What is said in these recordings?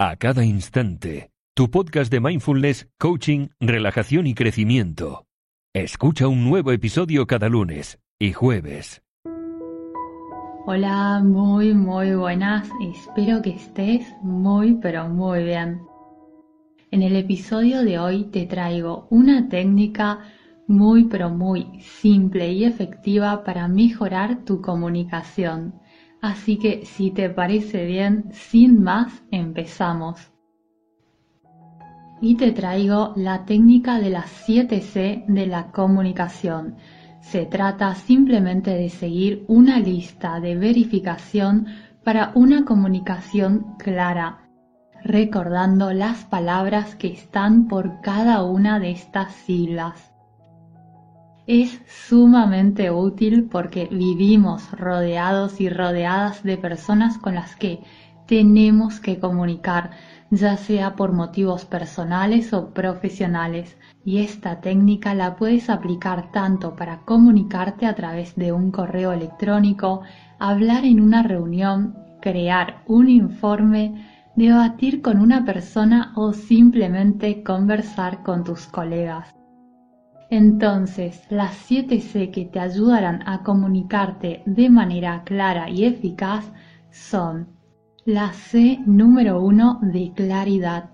a cada instante. Tu podcast de mindfulness, coaching, relajación y crecimiento. Escucha un nuevo episodio cada lunes y jueves. Hola, muy, muy buenas. Espero que estés muy, pero muy bien. En el episodio de hoy te traigo una técnica muy, pero muy simple y efectiva para mejorar tu comunicación Así que si te parece bien, sin más, empezamos. Y te traigo la técnica de las 7C de la comunicación. Se trata simplemente de seguir una lista de verificación para una comunicación clara, recordando las palabras que están por cada una de estas siglas es sumamente útil porque vivimos rodeados y rodeadas de personas con las que tenemos que comunicar, ya sea por motivos personales o profesionales. Y esta técnica la puedes aplicar tanto para comunicarte a través de un correo electrónico, hablar en una reunión, crear un informe, debatir con una persona o simplemente conversar con tus colegas. Entonces, las 7 C que te ayudarán a comunicarte de manera clara y eficaz son la C número 1 de claridad.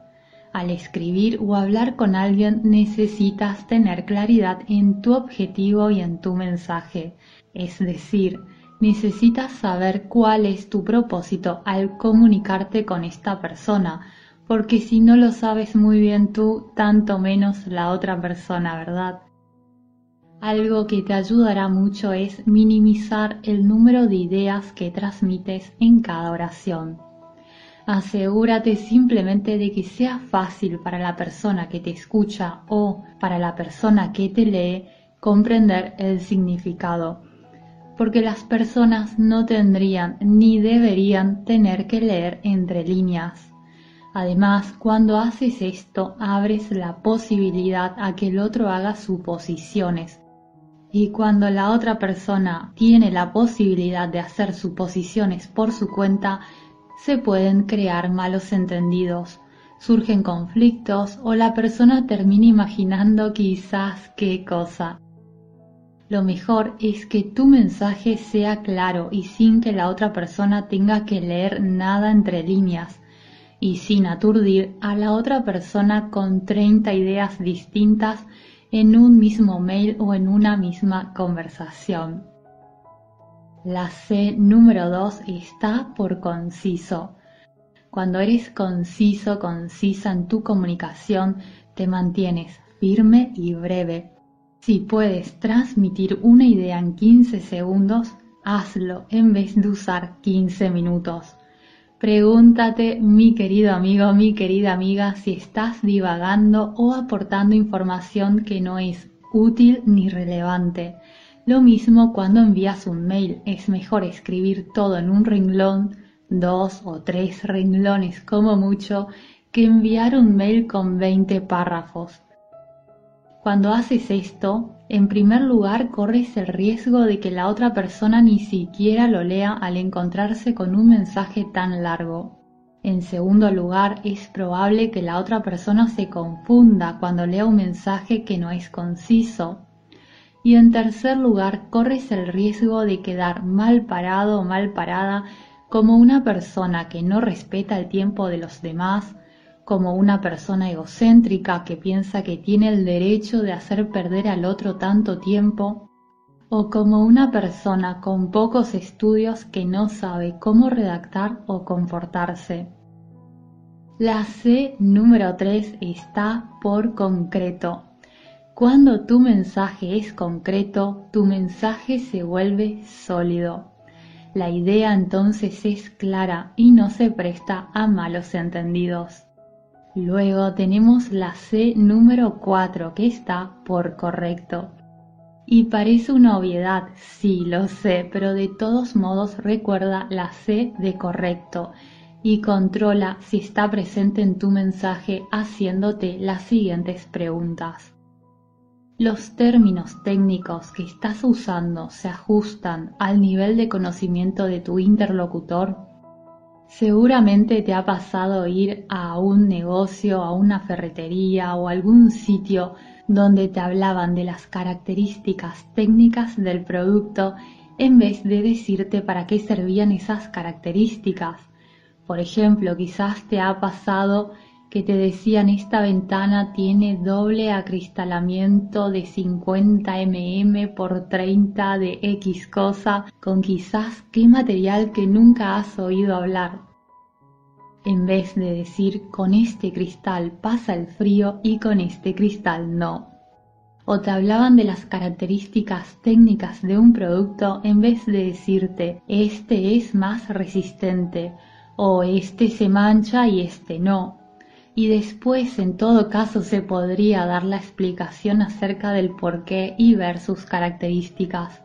Al escribir o hablar con alguien necesitas tener claridad en tu objetivo y en tu mensaje. Es decir, necesitas saber cuál es tu propósito al comunicarte con esta persona, porque si no lo sabes muy bien tú, tanto menos la otra persona, ¿verdad? Algo que te ayudará mucho es minimizar el número de ideas que transmites en cada oración. Asegúrate simplemente de que sea fácil para la persona que te escucha o para la persona que te lee comprender el significado, porque las personas no tendrían ni deberían tener que leer entre líneas. Además, cuando haces esto, abres la posibilidad a que el otro haga suposiciones. Y cuando la otra persona tiene la posibilidad de hacer suposiciones por su cuenta, se pueden crear malos entendidos, surgen conflictos o la persona termina imaginando quizás qué cosa. Lo mejor es que tu mensaje sea claro y sin que la otra persona tenga que leer nada entre líneas y sin aturdir a la otra persona con 30 ideas distintas en un mismo mail o en una misma conversación. La C número 2 está por conciso. Cuando eres conciso, concisa en tu comunicación, te mantienes firme y breve. Si puedes transmitir una idea en 15 segundos, hazlo en vez de usar 15 minutos. Pregúntate, mi querido amigo, mi querida amiga, si estás divagando o aportando información que no es útil ni relevante. Lo mismo cuando envías un mail, es mejor escribir todo en un renglón, dos o tres renglones como mucho, que enviar un mail con 20 párrafos. Cuando haces esto, en primer lugar, corres el riesgo de que la otra persona ni siquiera lo lea al encontrarse con un mensaje tan largo. En segundo lugar, es probable que la otra persona se confunda cuando lea un mensaje que no es conciso. Y en tercer lugar, corres el riesgo de quedar mal parado o mal parada como una persona que no respeta el tiempo de los demás, como una persona egocéntrica que piensa que tiene el derecho de hacer perder al otro tanto tiempo, o como una persona con pocos estudios que no sabe cómo redactar o comportarse. La C número 3 está por concreto. Cuando tu mensaje es concreto, tu mensaje se vuelve sólido. La idea entonces es clara y no se presta a malos entendidos. Luego tenemos la C número 4 que está por correcto. Y parece una obviedad, sí, lo sé, pero de todos modos recuerda la C de correcto y controla si está presente en tu mensaje haciéndote las siguientes preguntas. ¿Los términos técnicos que estás usando se ajustan al nivel de conocimiento de tu interlocutor? Seguramente te ha pasado ir a un negocio, a una ferretería o algún sitio donde te hablaban de las características técnicas del producto en vez de decirte para qué servían esas características. Por ejemplo, quizás te ha pasado que te decían esta ventana tiene doble acristalamiento de 50 mm por 30 de X cosa con quizás qué material que nunca has oído hablar. En vez de decir con este cristal pasa el frío y con este cristal no. O te hablaban de las características técnicas de un producto en vez de decirte este es más resistente o este se mancha y este no y después en todo caso se podría dar la explicación acerca del por qué y ver sus características.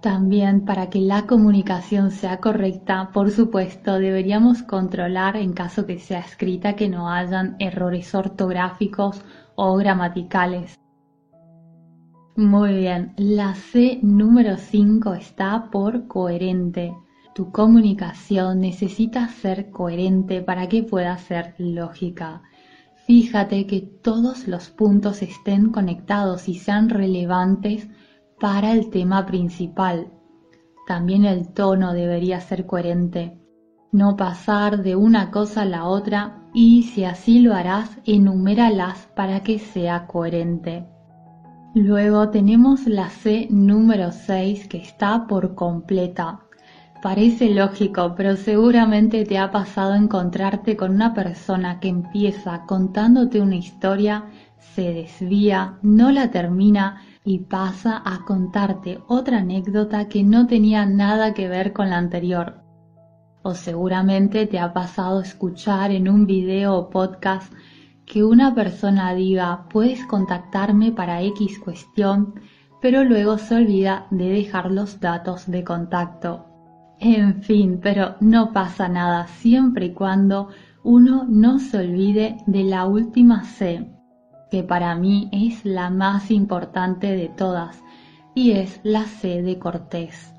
También para que la comunicación sea correcta, por supuesto, deberíamos controlar en caso que sea escrita que no hayan errores ortográficos o gramaticales. Muy bien, la C número 5 está por coherente. Tu comunicación necesita ser coherente para que pueda ser lógica. Fíjate que todos los puntos estén conectados y sean relevantes para el tema principal. También el tono debería ser coherente. No pasar de una cosa a la otra y si así lo harás, enuméralas para que sea coherente. Luego tenemos la C número 6 que está por completa. Parece lógico, pero seguramente te ha pasado encontrarte con una persona que empieza contándote una historia, se desvía, no la termina y pasa a contarte otra anécdota que no tenía nada que ver con la anterior. O seguramente te ha pasado escuchar en un video o podcast que una persona diga puedes contactarme para X cuestión, pero luego se olvida de dejar los datos de contacto. En fin, pero no pasa nada siempre y cuando uno no se olvide de la última C, que para mí es la más importante de todas, y es la C de cortés.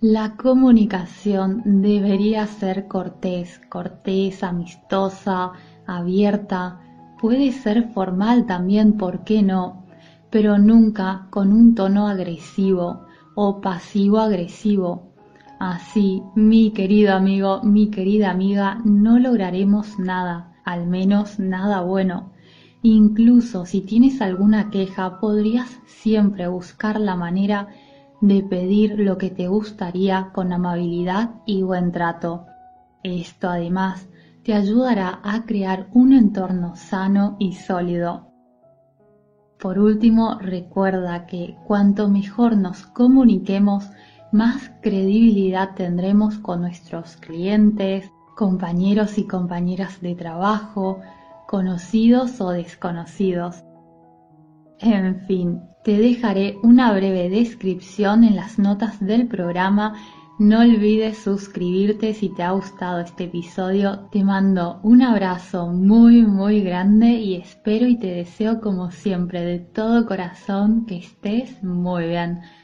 La comunicación debería ser cortés, cortés, amistosa, abierta, puede ser formal también, ¿por qué no? Pero nunca con un tono agresivo o pasivo-agresivo Así, mi querido amigo, mi querida amiga, no lograremos nada, al menos nada bueno. Incluso si tienes alguna queja, podrías siempre buscar la manera de pedir lo que te gustaría con amabilidad y buen trato. Esto además te ayudará a crear un entorno sano y sólido. Por último, recuerda que cuanto mejor nos comuniquemos, más credibilidad tendremos con nuestros clientes, compañeros y compañeras de trabajo, conocidos o desconocidos. En fin, te dejaré una breve descripción en las notas del programa. No olvides suscribirte si te ha gustado este episodio. Te mando un abrazo muy muy grande y espero y te deseo como siempre de todo corazón que estés muy bien.